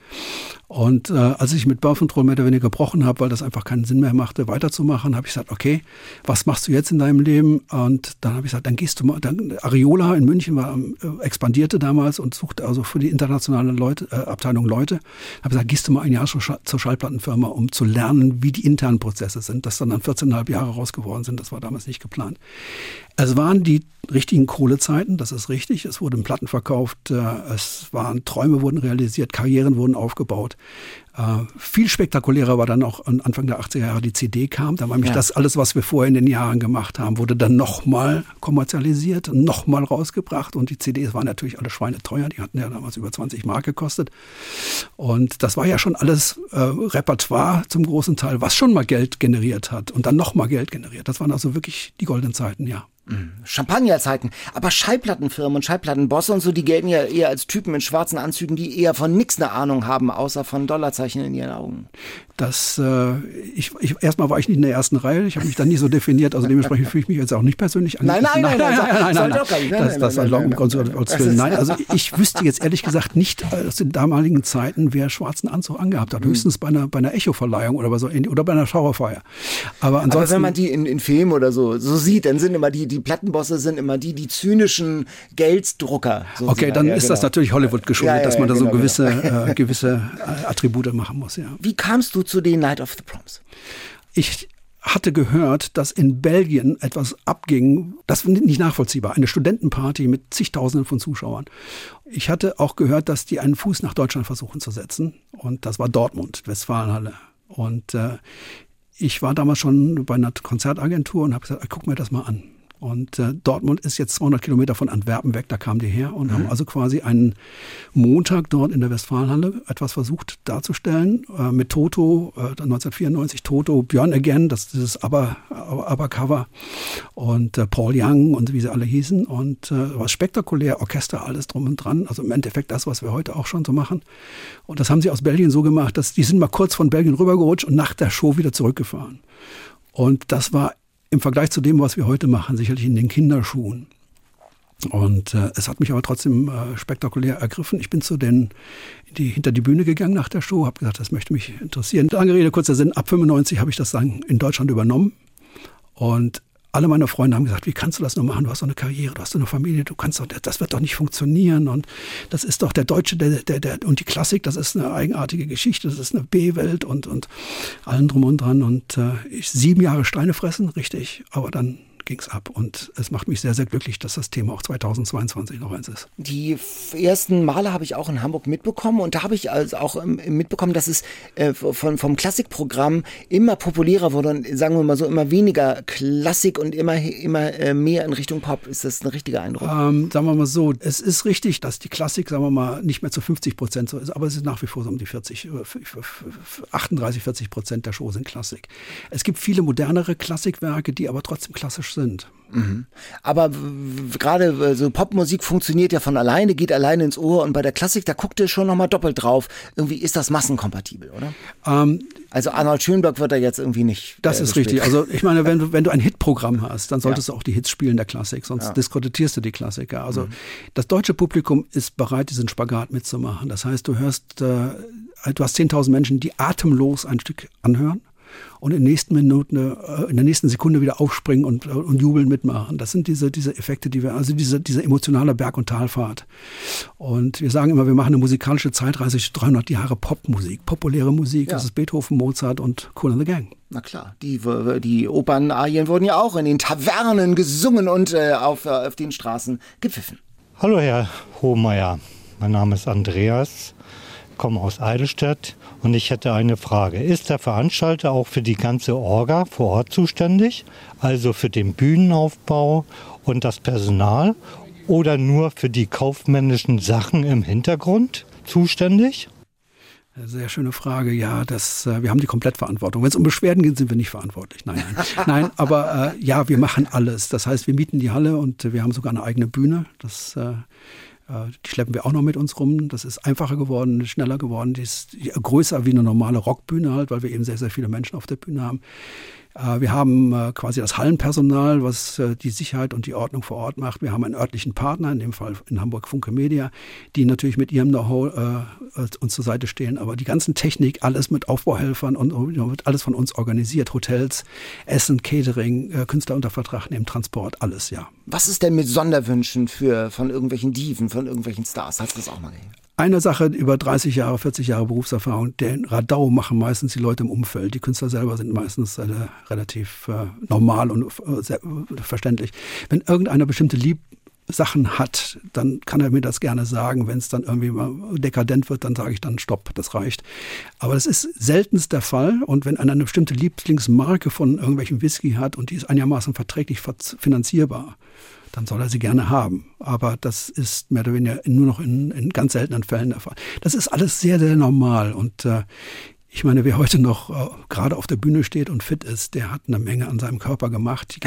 Und äh, als ich mit Baucontrol mehr oder weniger gebrochen habe, weil das einfach keinen Sinn mehr machte, weiterzumachen, habe ich gesagt, okay, was machst du jetzt in deinem Leben? Und dann habe ich gesagt, dann gehst du mal, dann, Ariola in München war, äh, expandierte damals und suchte also für die internationale Leute, äh, Abteilung Leute. Habe gesagt, gehst du mal ein Jahr zur, zur Schallplattenfirma, um zu lernen, wie die internen Prozesse sind. Das dann dann 14,5 Jahre raus geworden sind, das war damals nicht geplant. Es waren die richtigen Kohlezeiten, das ist richtig. Es wurden Platten verkauft, äh, es waren Träume wurden realisiert, Karrieren wurden aufgebaut. Äh, viel spektakulärer war dann auch Anfang der 80er Jahre die CD kam. Da war nämlich ja. das alles, was wir vorher in den Jahren gemacht haben, wurde dann nochmal kommerzialisiert, nochmal rausgebracht. Und die CDs waren natürlich alle schweineteuer. Die hatten ja damals über 20 Mark gekostet. Und das war ja schon alles äh, Repertoire zum großen Teil, was schon mal Geld generiert hat und dann nochmal Geld generiert. Das waren also wirklich die goldenen Zeiten, ja. Champagnerzeiten. Aber Schallplattenfirmen und Schallplattenbosse und so, die gelten ja eher als Typen in schwarzen Anzügen, die eher von nix eine Ahnung haben, außer von Dollarzeichen in ihren Augen. Das, äh, ich, ich, erstmal war ich nicht in der ersten Reihe, ich habe mich dann nie so definiert, also dementsprechend fühle ich mich jetzt auch nicht persönlich an. Nein, nein, nein, nein, nein, nein, nein, das, das nein, nein, nein, also ich wüsste jetzt ehrlich gesagt nicht aus den damaligen Zeiten, wer schwarzen Anzug angehabt hat, höchstens bei einer, bei einer Echo-Verleihung oder, so, oder bei einer Schauerfeier. Aber ansonsten. Aber wenn man die in, in Filmen oder so, so sieht, dann sind immer die, die Plattenbosse sind immer die, die zynischen Gelddrucker. Okay, dann ja, ist genau. das natürlich Hollywood geschuldet, ja, dass man da genau, so gewisse, genau. äh, gewisse äh, Attribute machen muss. Ja. Wie kamst du zu den Night of the Proms? Ich hatte gehört, dass in Belgien etwas abging, das nicht nachvollziehbar, eine Studentenparty mit zigtausenden von Zuschauern. Ich hatte auch gehört, dass die einen Fuß nach Deutschland versuchen zu setzen und das war Dortmund, Westfalenhalle. Und äh, ich war damals schon bei einer Konzertagentur und habe gesagt, guck mir das mal an. Und äh, Dortmund ist jetzt 200 Kilometer von Antwerpen weg, da kamen die her und mhm. haben also quasi einen Montag dort in der Westfalenhalle etwas versucht darzustellen äh, mit Toto, äh, 1994 Toto, Björn Again, das ist dieses Aber-Cover und äh, Paul Young und wie sie alle hießen und äh, was spektakulär, Orchester, alles drum und dran, also im Endeffekt das, was wir heute auch schon so machen. Und das haben sie aus Belgien so gemacht, dass die sind mal kurz von Belgien rübergerutscht und nach der Show wieder zurückgefahren. Und das war im Vergleich zu dem, was wir heute machen, sicherlich in den Kinderschuhen. Und äh, es hat mich aber trotzdem äh, spektakulär ergriffen. Ich bin zu den die, hinter die Bühne gegangen nach der Show, habe gesagt, das möchte mich interessieren. Lange Rede, kurzer Sinn, ab 95 habe ich das dann in Deutschland übernommen. Und alle meine Freunde haben gesagt, wie kannst du das nur machen? Du hast doch eine Karriere, du hast doch eine Familie, du kannst doch, das wird doch nicht funktionieren. Und das ist doch der Deutsche, der, der, der, und die Klassik, das ist eine eigenartige Geschichte, das ist eine B-Welt und, und allen drum und dran. Und äh, ich sieben Jahre Steine fressen, richtig, aber dann ging's ab. Und es macht mich sehr, sehr glücklich, dass das Thema auch 2022 noch eins ist. Die ersten Male habe ich auch in Hamburg mitbekommen und da habe ich also auch ähm, mitbekommen, dass es äh, von, vom Klassikprogramm immer populärer wurde und sagen wir mal so immer weniger Klassik und immer, immer äh, mehr in Richtung Pop. Ist das ein richtiger Eindruck? Ähm, sagen wir mal so, es ist richtig, dass die Klassik, sagen wir mal, nicht mehr zu 50 Prozent so ist, aber es ist nach wie vor so um die 40, 38, 40 Prozent der Show sind Klassik. Es gibt viele modernere Klassikwerke, die aber trotzdem klassisch sind. Mhm. Aber gerade so Popmusik funktioniert ja von alleine, geht alleine ins Ohr und bei der Klassik, da guckt ihr schon nochmal doppelt drauf. Irgendwie ist das massenkompatibel, oder? Ähm, also Arnold Schönberg wird da jetzt irgendwie nicht. Das äh, ist gespielt. richtig. Also ich meine, wenn du, wenn du ein Hitprogramm hast, dann solltest ja. du auch die Hits spielen der Klassik, sonst ja. diskreditierst du die Klassiker. Also mhm. das deutsche Publikum ist bereit, diesen Spagat mitzumachen. Das heißt, du hörst, äh, du hast 10.000 Menschen, die atemlos ein Stück anhören und in, nächsten Minuten, äh, in der nächsten Sekunde wieder aufspringen und, äh, und jubeln mitmachen. Das sind diese, diese Effekte, die wir, also diese, diese emotionale Berg- und Talfahrt. Und wir sagen immer, wir machen eine musikalische Zeitreise 300 Jahre Popmusik, populäre Musik. Ja. Das ist Beethoven, Mozart und Cool and the Gang. Na klar, die, die Opernarien wurden ja auch in den Tavernen gesungen und äh, auf, äh, auf den Straßen gepfiffen. Hallo Herr Hohmeier, mein Name ist Andreas, komme aus Eidelstadt und ich hätte eine Frage. Ist der Veranstalter auch für die ganze Orga vor Ort zuständig? Also für den Bühnenaufbau und das Personal? Oder nur für die kaufmännischen Sachen im Hintergrund zuständig? Sehr schöne Frage. Ja, das, äh, wir haben die Komplettverantwortung. Wenn es um Beschwerden geht, sind wir nicht verantwortlich. Nein, nein. nein, aber äh, ja, wir machen alles. Das heißt, wir mieten die Halle und wir haben sogar eine eigene Bühne. Das äh, äh, die schleppen wir auch noch mit uns rum. Das ist einfacher geworden, schneller geworden. Die ist größer wie eine normale Rockbühne halt, weil wir eben sehr, sehr viele Menschen auf der Bühne haben. Äh, wir haben äh, quasi das Hallenpersonal, was äh, die Sicherheit und die Ordnung vor Ort macht. Wir haben einen örtlichen Partner, in dem Fall in Hamburg Funke Media, die natürlich mit ihrem Know-how uns zur Seite stehen. Aber die ganzen Technik, alles mit Aufbauhelfern und wird alles von uns organisiert. Hotels, Essen, Catering, Künstler unter Vertrag nehmen, Transport, alles, ja. Was ist denn mit Sonderwünschen für, von irgendwelchen Diven, von irgendwelchen Stars? Hast du das auch mal gesehen? Eine Sache über 30 Jahre, 40 Jahre Berufserfahrung, den Radau machen meistens die Leute im Umfeld. Die Künstler selber sind meistens äh, relativ äh, normal und äh, äh, verständlich. Wenn irgendeiner bestimmte Liebsachen hat, dann kann er mir das gerne sagen. Wenn es dann irgendwie mal dekadent wird, dann sage ich dann Stopp, das reicht. Aber das ist seltenst der Fall. Und wenn einer eine bestimmte Lieblingsmarke von irgendwelchen Whisky hat und die ist einigermaßen verträglich finanzierbar, dann soll er sie gerne haben. Aber das ist mehr oder weniger nur noch in, in ganz seltenen Fällen der Fall. Das ist alles sehr, sehr normal. Und äh, ich meine, wer heute noch äh, gerade auf der Bühne steht und fit ist, der hat eine Menge an seinem Körper gemacht.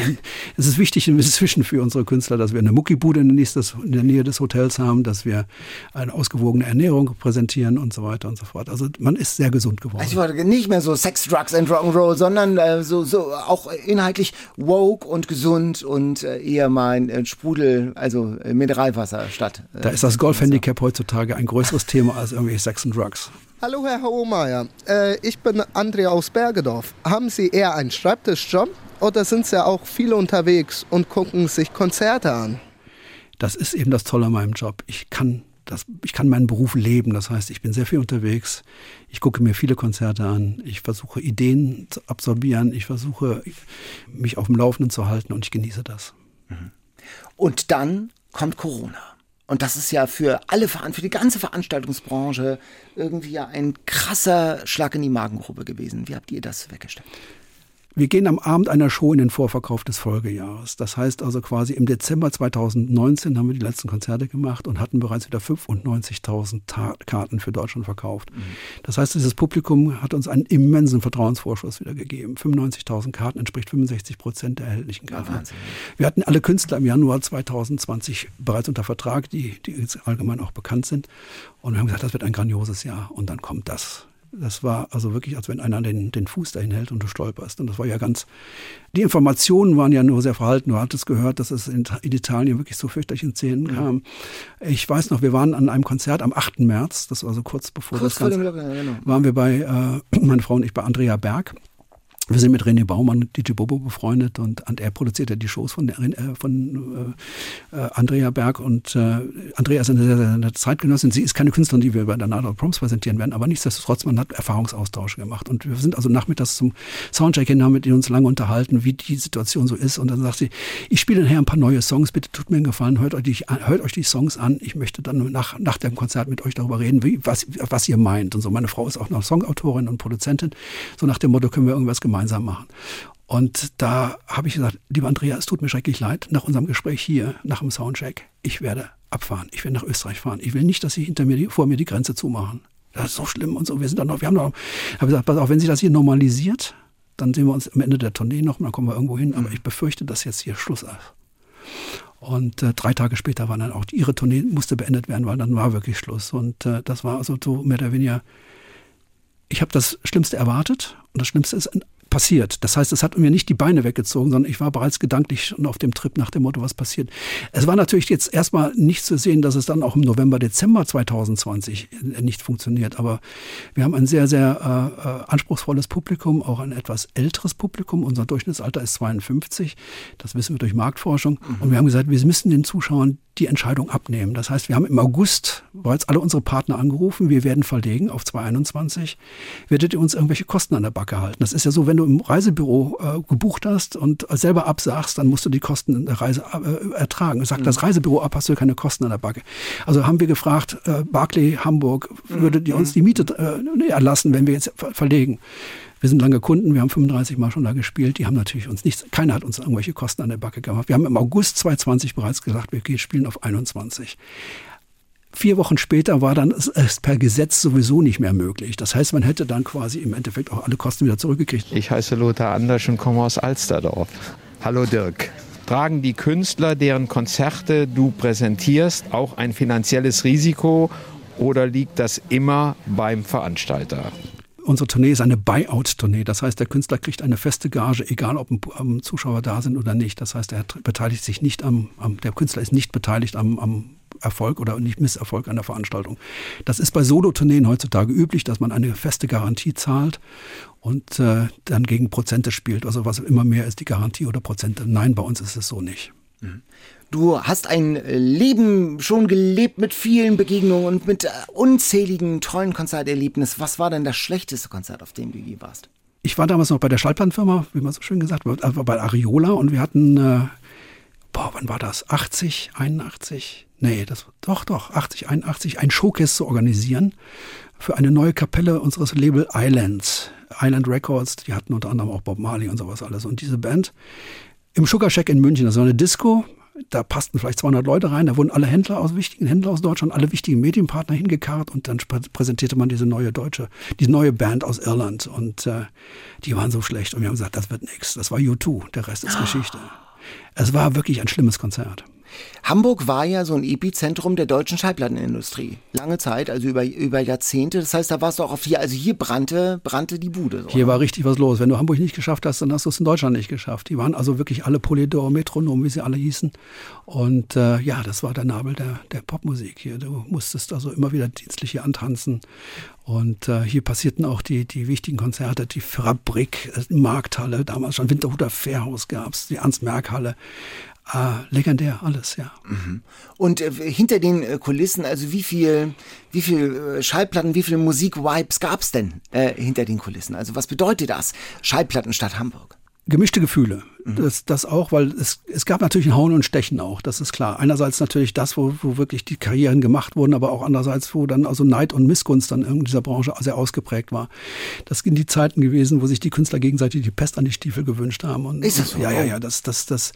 es ist wichtig inzwischen für unsere Künstler, dass wir eine Muckibude in, in der Nähe des Hotels haben, dass wir eine ausgewogene Ernährung präsentieren und so weiter und so fort. Also man ist sehr gesund geworden. Also nicht mehr so Sex, Drugs and Rock'n'Roll, sondern äh, so, so auch inhaltlich woke und gesund und äh, eher mal ein äh, Sprudel, also äh, Mineralwasser statt. Äh, da ist das Golfhandicap heutzutage ein größeres Thema als irgendwie Sex und Drugs. Hallo Herr Hohmeier, äh, ich bin Andrea aus Bergedorf. Haben Sie eher einen Schreibtischjob oder sind Sie auch viele unterwegs und gucken sich Konzerte an? Das ist eben das Tolle an meinem Job. Ich kann, das, ich kann meinen Beruf leben. Das heißt, ich bin sehr viel unterwegs. Ich gucke mir viele Konzerte an. Ich versuche Ideen zu absorbieren. Ich versuche mich auf dem Laufenden zu halten und ich genieße das. Mhm. Und dann kommt Corona. Und das ist ja für alle, für die ganze Veranstaltungsbranche irgendwie ja ein krasser Schlag in die Magengrube gewesen. Wie habt ihr das weggestellt? Wir gehen am Abend einer Show in den Vorverkauf des Folgejahres. Das heißt also quasi im Dezember 2019 haben wir die letzten Konzerte gemacht und hatten bereits wieder 95.000 Karten für Deutschland verkauft. Mhm. Das heißt, dieses Publikum hat uns einen immensen Vertrauensvorschuss wieder gegeben. 95.000 Karten entspricht 65 Prozent der erhältlichen Karten. Ja, wir hatten alle Künstler im Januar 2020 bereits unter Vertrag, die, die jetzt allgemein auch bekannt sind. Und wir haben gesagt, das wird ein grandioses Jahr. Und dann kommt das. Das war also wirklich, als wenn einer den, den Fuß dahin hält und du stolperst. Und das war ja ganz, die Informationen waren ja nur sehr verhalten. Du hattest gehört, dass es in, in Italien wirklich so fürchterlich in Szenen mhm. kam. Ich weiß noch, wir waren an einem Konzert am 8. März, das war so kurz bevor kurz das Ganze, Lockdown, genau. waren wir bei, äh, meine Frau und ich bei Andrea Berg Wir sind mit René Baumann DJ Bobo befreundet und, und er produziert ja die Shows von, äh, von äh, äh, Andrea Berg und äh, Andrea ist eine sehr, sehr, sehr Zeitgenossin. Sie ist keine Künstlerin, die wir bei der of Proms präsentieren werden, aber nichtsdestotrotz, man hat Erfahrungsaustausche gemacht. Und wir sind also nachmittags zum Soundcheck hin, haben mit ihnen uns lange unterhalten, wie die Situation so ist. Und dann sagt sie, ich spiele nachher ein paar neue Songs, bitte tut mir einen Gefallen, hört euch die, hört euch die Songs an, ich möchte dann nach, nach dem Konzert mit euch darüber reden, wie, was, was ihr meint und so. Meine Frau ist auch noch Songautorin und Produzentin, so nach dem Motto, können wir irgendwas gemeinsam gemeinsam machen. Und da habe ich gesagt, lieber Andrea, es tut mir schrecklich leid, nach unserem Gespräch hier, nach dem Soundcheck, ich werde abfahren, ich werde nach Österreich fahren. Ich will nicht, dass Sie hinter mir, die, vor mir die Grenze zumachen. Das ist so schlimm und so. Wir sind dann noch, wir haben noch, habe gesagt, pass auf, wenn sich das hier normalisiert, dann sehen wir uns am Ende der Tournee noch, dann kommen wir irgendwo hin. Aber ich befürchte, dass jetzt hier Schluss ist. Und äh, drei Tage später war dann auch ihre Tournee musste beendet werden, weil dann war wirklich Schluss. Und äh, das war also so mehr oder weniger. Ich habe das Schlimmste erwartet und das Schlimmste ist passiert. Das heißt, es hat mir nicht die Beine weggezogen, sondern ich war bereits gedanklich schon auf dem Trip nach dem Motto, was passiert. Es war natürlich jetzt erstmal nicht zu sehen, dass es dann auch im November, Dezember 2020 nicht funktioniert. Aber wir haben ein sehr, sehr äh, äh, anspruchsvolles Publikum, auch ein etwas älteres Publikum. Unser Durchschnittsalter ist 52. Das wissen wir durch Marktforschung. Mhm. Und wir haben gesagt, wir müssen den Zuschauern die Entscheidung abnehmen. Das heißt, wir haben im August bereits alle unsere Partner angerufen. Wir werden verlegen auf 2021. Werdet ihr uns irgendwelche Kosten an der Backe halten? Das ist ja so, wenn du im Reisebüro äh, gebucht hast und selber absagst, dann musst du die Kosten der Reise äh, ertragen. Sagt mhm. das Reisebüro ab, hast du keine Kosten an der Backe. Also haben wir gefragt, äh, Barclay, Hamburg, würdet ihr uns mhm. die Miete äh, erlassen, wenn wir jetzt verlegen? Wir sind lange Kunden, wir haben 35 Mal schon da gespielt. Die haben natürlich uns nichts, keiner hat uns irgendwelche Kosten an der Backe gemacht. Wir haben im August 2020 bereits gesagt, wir spielen auf 21. Vier Wochen später war dann es per Gesetz sowieso nicht mehr möglich. Das heißt, man hätte dann quasi im Endeffekt auch alle Kosten wieder zurückgekriegt. Ich heiße Lothar Anders und komme aus Alsterdorf. Hallo Dirk. Tragen die Künstler, deren Konzerte du präsentierst, auch ein finanzielles Risiko oder liegt das immer beim Veranstalter? Unsere Tournee ist eine Buyout-Tournee. Das heißt, der Künstler kriegt eine feste Gage, egal ob ein, Zuschauer da sind oder nicht. Das heißt, er beteiligt sich nicht am, am der Künstler ist nicht beteiligt am, am Erfolg oder nicht Misserfolg einer Veranstaltung. Das ist bei Solo-Tourneen heutzutage üblich, dass man eine feste Garantie zahlt und äh, dann gegen Prozente spielt. Also was immer mehr ist, die Garantie oder Prozente. Nein, bei uns ist es so nicht. Mhm. Du hast ein Leben schon gelebt mit vielen Begegnungen und mit äh, unzähligen tollen Konzerterlebnissen. Was war denn das schlechteste Konzert, auf dem du je warst? Ich war damals noch bei der Schallplattenfirma, wie man so schön gesagt hat, also bei Ariola und wir hatten, äh, boah, wann war das? 80, 81? Nee, das, doch, doch, 80, 81, ein Showcase zu organisieren für eine neue Kapelle unseres Label Islands. Island Records, die hatten unter anderem auch Bob Marley und sowas alles. Und diese Band im Sugar Shack in München, das war eine Disco, da passten vielleicht 200 Leute rein, da wurden alle Händler aus wichtigen Händler aus Deutschland, alle wichtigen Medienpartner hingekarrt und dann präsentierte man diese neue deutsche, diese neue Band aus Irland und äh, die waren so schlecht und wir haben gesagt, das wird nichts. Das war U2, der Rest ist ah. Geschichte. Es war wirklich ein schlimmes Konzert. Hamburg war ja so ein Epizentrum der deutschen Schallplattenindustrie. Lange Zeit, also über, über Jahrzehnte. Das heißt, da warst du auch auf hier, also hier brannte, brannte die Bude. So, hier war richtig was los. Wenn du Hamburg nicht geschafft hast, dann hast du es in Deutschland nicht geschafft. Die waren also wirklich alle Polydor, Metronom, wie sie alle hießen. Und äh, ja, das war der Nabel der, der Popmusik hier. Du musstest also immer wieder dienstlich hier antanzen. Und äh, hier passierten auch die, die wichtigen Konzerte, die Fabrik, äh, Markthalle, damals schon Winterhuter Fährhaus gab es, die Ernst-Merck-Halle. Ah, legendär, alles, ja. Mhm. Und äh, hinter den äh, Kulissen, also wie viel, wie viel äh, Schallplatten, wie viele Musik-Vibes gab es denn äh, hinter den Kulissen? Also was bedeutet das? Schallplattenstadt Hamburg gemischte Gefühle. Mhm. Das, das auch, weil es, es gab natürlich ein Hauen und Stechen auch, das ist klar. Einerseits natürlich das, wo, wo wirklich die Karrieren gemacht wurden, aber auch andererseits, wo dann also Neid und Missgunst dann in dieser Branche sehr ausgeprägt war. Das sind die Zeiten gewesen, wo sich die Künstler gegenseitig die Pest an die Stiefel gewünscht haben. Und, ist das so? Ja, ja, ja. Das, das, das,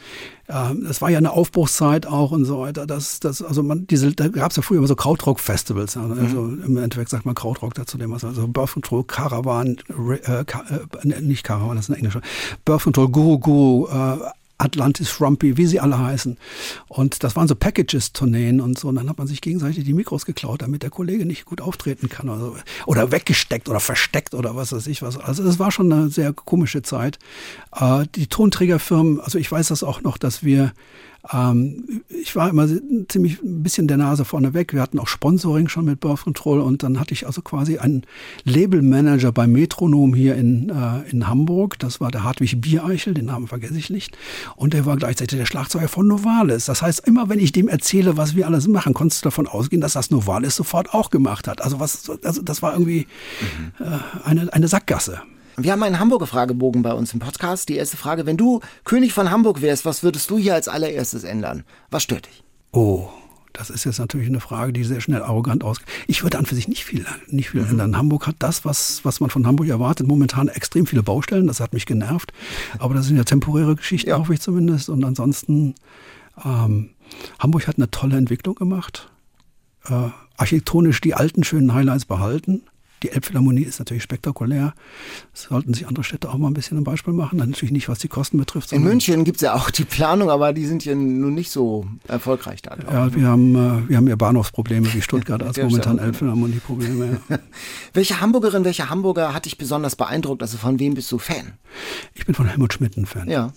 äh, das war ja eine Aufbruchszeit auch und so weiter. Das, das, also man, diese, da gab es ja früher immer so Krautrock-Festivals. Also mhm. im Endeffekt sagt man Krautrock dazu, dem was also Birth Control, Caravan, äh, äh, nicht Caravan, das ist ein englischer, Birth Control, Guru Guru, äh, Atlantis Rumpy, wie sie alle heißen. Und das waren so Packages-Tourneen und so. Und dann hat man sich gegenseitig die Mikros geklaut, damit der Kollege nicht gut auftreten kann. Oder, so. oder weggesteckt oder versteckt oder was weiß ich was. Also es war schon eine sehr komische Zeit. Äh, die Tonträgerfirmen, also ich weiß das auch noch, dass wir Ähm, ich war immer ziemlich ein bisschen der Nase vorne weg. Wir hatten auch Sponsoring schon mit Birth Control und dann hatte ich also quasi einen Labelmanager bei Metronom hier in, äh, in Hamburg. Das war der Hartwig Biereichel, den Namen vergesse ich nicht. Und der war gleichzeitig der Schlagzeuger von Novalis. Das heißt, immer wenn ich dem erzähle, was wir alles machen, konntest du davon ausgehen, dass das Novalis sofort auch gemacht hat. Also was, also das war irgendwie mhm. äh, eine, eine Sackgasse. Wir haben einen Hamburger Fragebogen bei uns im Podcast. Die erste Frage, wenn du König von Hamburg wärst, was würdest du hier als allererstes ändern? Was stört dich? Oh, das ist jetzt natürlich eine Frage, die sehr schnell arrogant ausgeht. Ich würde an für sich nicht viel, nicht viel mhm. ändern. Hamburg hat das, was, was man von Hamburg erwartet, momentan extrem viele Baustellen. Das hat mich genervt. Aber das sind ja temporäre Geschichten, ja. hoffe ich zumindest. Und ansonsten, ähm, Hamburg hat eine tolle Entwicklung gemacht. Äh, architektonisch die alten schönen Highlights behalten. Die Elbphilharmonie ist natürlich spektakulär. Das sollten sich andere Städte auch mal ein bisschen ein Beispiel machen. natürlich nicht, was die Kosten betrifft. In München gibt es ja auch die Planung, aber die sind ja nun nicht so erfolgreich da. Ja, wir haben, äh, wir haben ja Bahnhofsprobleme wie Stuttgart als momentan Elbphilharmonie-Probleme. Ja. welche Hamburgerin, welcher Hamburger hat dich besonders beeindruckt? Also von wem bist du Fan? Ich bin von Helmut Schmidt ein Fan. Ja.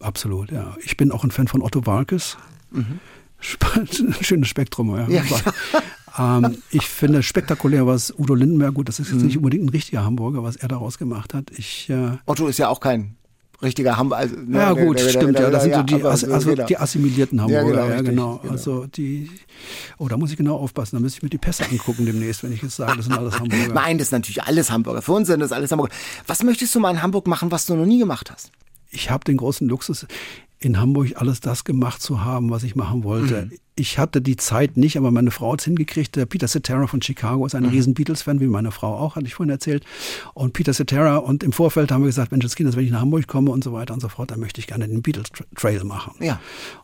Absolut, ja. Ich bin auch ein Fan von Otto Walkes. Mhm. Schönes Spektrum, ja. ja. Ähm, ich finde spektakulär, was Udo Lindenberg, gut, das ist jetzt nicht mhm. unbedingt ein richtiger Hamburger, was er daraus gemacht hat. Ich, äh, Otto ist ja auch kein richtiger Hamburger. Also, ne, ja, gut, der, stimmt, der, ja. Das sind so die, also, also die assimilierten Hamburger. Ja, genau. Ja, genau. genau. Also die, oh, da muss ich genau aufpassen. Da müsste ich mir die Pässe angucken demnächst, wenn ich jetzt sage, das sind alles Hamburger. Nein, das ist natürlich alles Hamburger. Für uns sind das alles Hamburger. Was möchtest du mal in Hamburg machen, was du noch nie gemacht hast? Ich habe den großen Luxus, in Hamburg alles das gemacht zu haben, was ich machen wollte. Mhm. Ich hatte die Zeit nicht, aber meine Frau hat es hingekriegt. Der Peter Cetera von Chicago ist ein mhm. riesen Beatles-Fan, wie meine Frau auch, hatte ich vorhin erzählt. Und Peter Cetera und im Vorfeld haben wir gesagt, Mensch, das Kind, wenn ich nach Hamburg komme und so weiter und so fort, dann möchte ich gerne den Beatles-Trail machen. Ja.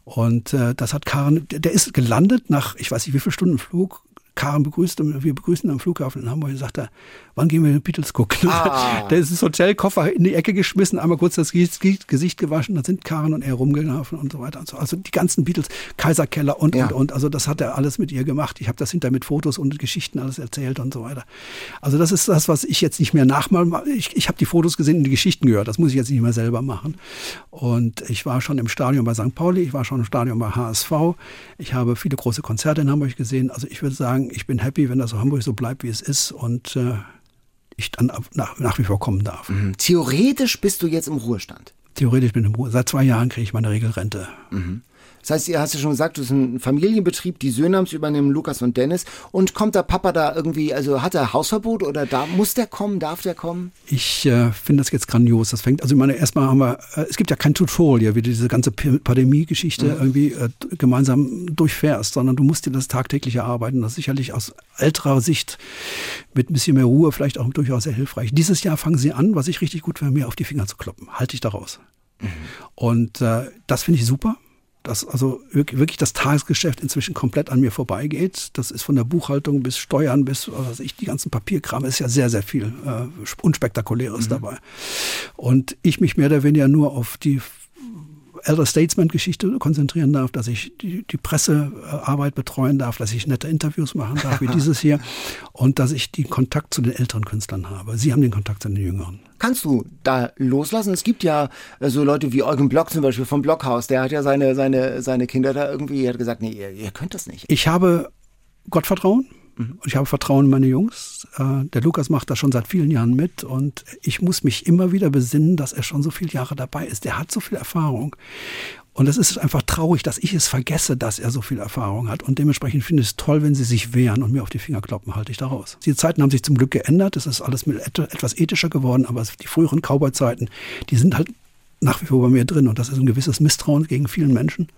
Und äh, das hat Karen, der ist gelandet nach, ich weiß nicht wie viel Stunden Flug, Karen begrüßt, wir begrüßen am Flughafen in Hamburg und sagt er, wann gehen wir den Beatles gucken? Ah. Der ist das Hotelkoffer in die Ecke geschmissen, einmal kurz das Gesicht gewaschen, da sind Karen und er rumgelaufen und so weiter und so. Also die ganzen Beatles, Kaiserkeller und, ja. und, und. Also das hat er alles mit ihr gemacht. Ich habe das hinter mit Fotos und Geschichten alles erzählt und so weiter. Also das ist das, was ich jetzt nicht mehr nachmal Ich, ich habe die Fotos gesehen und die Geschichten gehört. Das muss ich jetzt nicht mehr selber machen. Und ich war schon im Stadion bei St. Pauli, ich war schon im Stadion bei HSV. Ich habe viele große Konzerte in Hamburg gesehen. Also ich würde sagen, ich bin happy, wenn das so Hamburg so bleibt, wie es ist. Und äh, ich dann nach, nach wie vor kommen darf. Mhm. Theoretisch bist du jetzt im Ruhestand. Theoretisch bin ich im Ruhestand. Seit zwei Jahren kriege ich meine Regelrente. Mhm. Das heißt, ihr hast ja schon gesagt, du bist ein Familienbetrieb, die Söhne haben es übernehmen, Lukas und Dennis. Und kommt der Papa da irgendwie, also hat er Hausverbot oder da, muss der kommen, darf der kommen? Ich äh, finde das jetzt grandios. Das fängt, also ich meine, erstmal haben wir, äh, es gibt ja kein Tutorial, wie du diese ganze Pandemie-Geschichte mhm. irgendwie äh, gemeinsam durchfährst, sondern du musst dir das tagtäglich erarbeiten. Das ist sicherlich aus älterer Sicht mit ein bisschen mehr Ruhe vielleicht auch durchaus sehr hilfreich. Dieses Jahr fangen sie an, was ich richtig gut finde, mir auf die Finger zu kloppen. Halte ich daraus. Mhm. Und äh, das finde ich super dass also wirklich das Tagesgeschäft inzwischen komplett an mir vorbeigeht. Das ist von der Buchhaltung bis Steuern bis was ich, die ganzen Papierkram ist ja sehr, sehr viel äh, Unspektakuläres mhm. dabei. Und ich mich mehr oder weniger nur auf die Elder Statesman-Geschichte konzentrieren darf, dass ich die, die Pressearbeit betreuen darf, dass ich nette Interviews machen darf, wie dieses hier, und dass ich den Kontakt zu den älteren Künstlern habe. Sie haben den Kontakt zu den Jüngeren. Kannst du da loslassen? Es gibt ja äh, so Leute wie Eugen Block zum Beispiel vom Blockhaus, der hat ja seine, seine, seine Kinder da irgendwie, hat gesagt, nee, ihr, ihr könnt das nicht. Ich habe Gottvertrauen. Mhm. Und ich habe Vertrauen in meine Jungs. Äh, der Lukas macht das schon seit vielen Jahren mit und ich muss mich immer wieder besinnen, dass er schon so viele Jahre dabei ist. Der hat so viel Erfahrung. Und es ist einfach traurig, dass ich es vergesse, dass er so viel Erfahrung hat. Und dementsprechend finde ich es toll, wenn sie sich wehren und mir auf die Finger kloppen, halte ich daraus. Die Zeiten haben sich zum Glück geändert. Es ist alles etwas ethischer geworden, aber die früheren Cowboy-Zeiten, die sind halt nach wie vor bei mir drin. Und das ist ein gewisses Misstrauen gegen vielen Menschen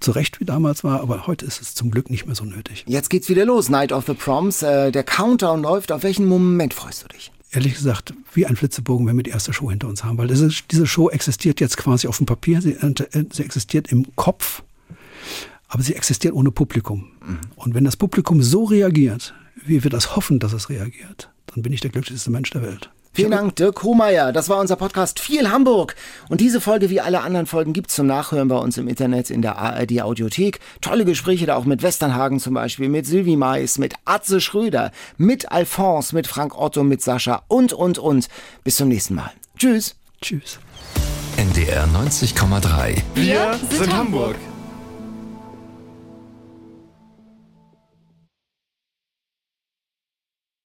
zu Recht wie damals war, aber heute ist es zum Glück nicht mehr so nötig. Jetzt geht's wieder los, Night of the Proms. Äh, der Countdown läuft. Auf welchen Moment freust du dich? Ehrlich gesagt, wie ein Flitzebogen, wenn wir die erste Show hinter uns haben, weil diese, diese Show existiert jetzt quasi auf dem Papier, sie, äh, sie existiert im Kopf, aber sie existiert ohne Publikum. Mhm. Und wenn das Publikum so reagiert, wie wir das hoffen, dass es reagiert, dann bin ich der glücklichste Mensch der Welt. Vielen Dank, Dirk Hohmeier. Das war unser Podcast Viel Hamburg. Und diese Folge wie alle anderen Folgen gibt's zum Nachhören bei uns im Internet in der ARD Audiothek. Tolle Gespräche da auch mit Westernhagen zum Beispiel, mit Sylvie Mais, mit Atze Schröder, mit Alphonse, mit Frank Otto, mit Sascha und, und, und. Bis zum nächsten Mal. Tschüss. Tschüss. NDR 90,3. Wir sind Hamburg.